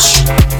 house.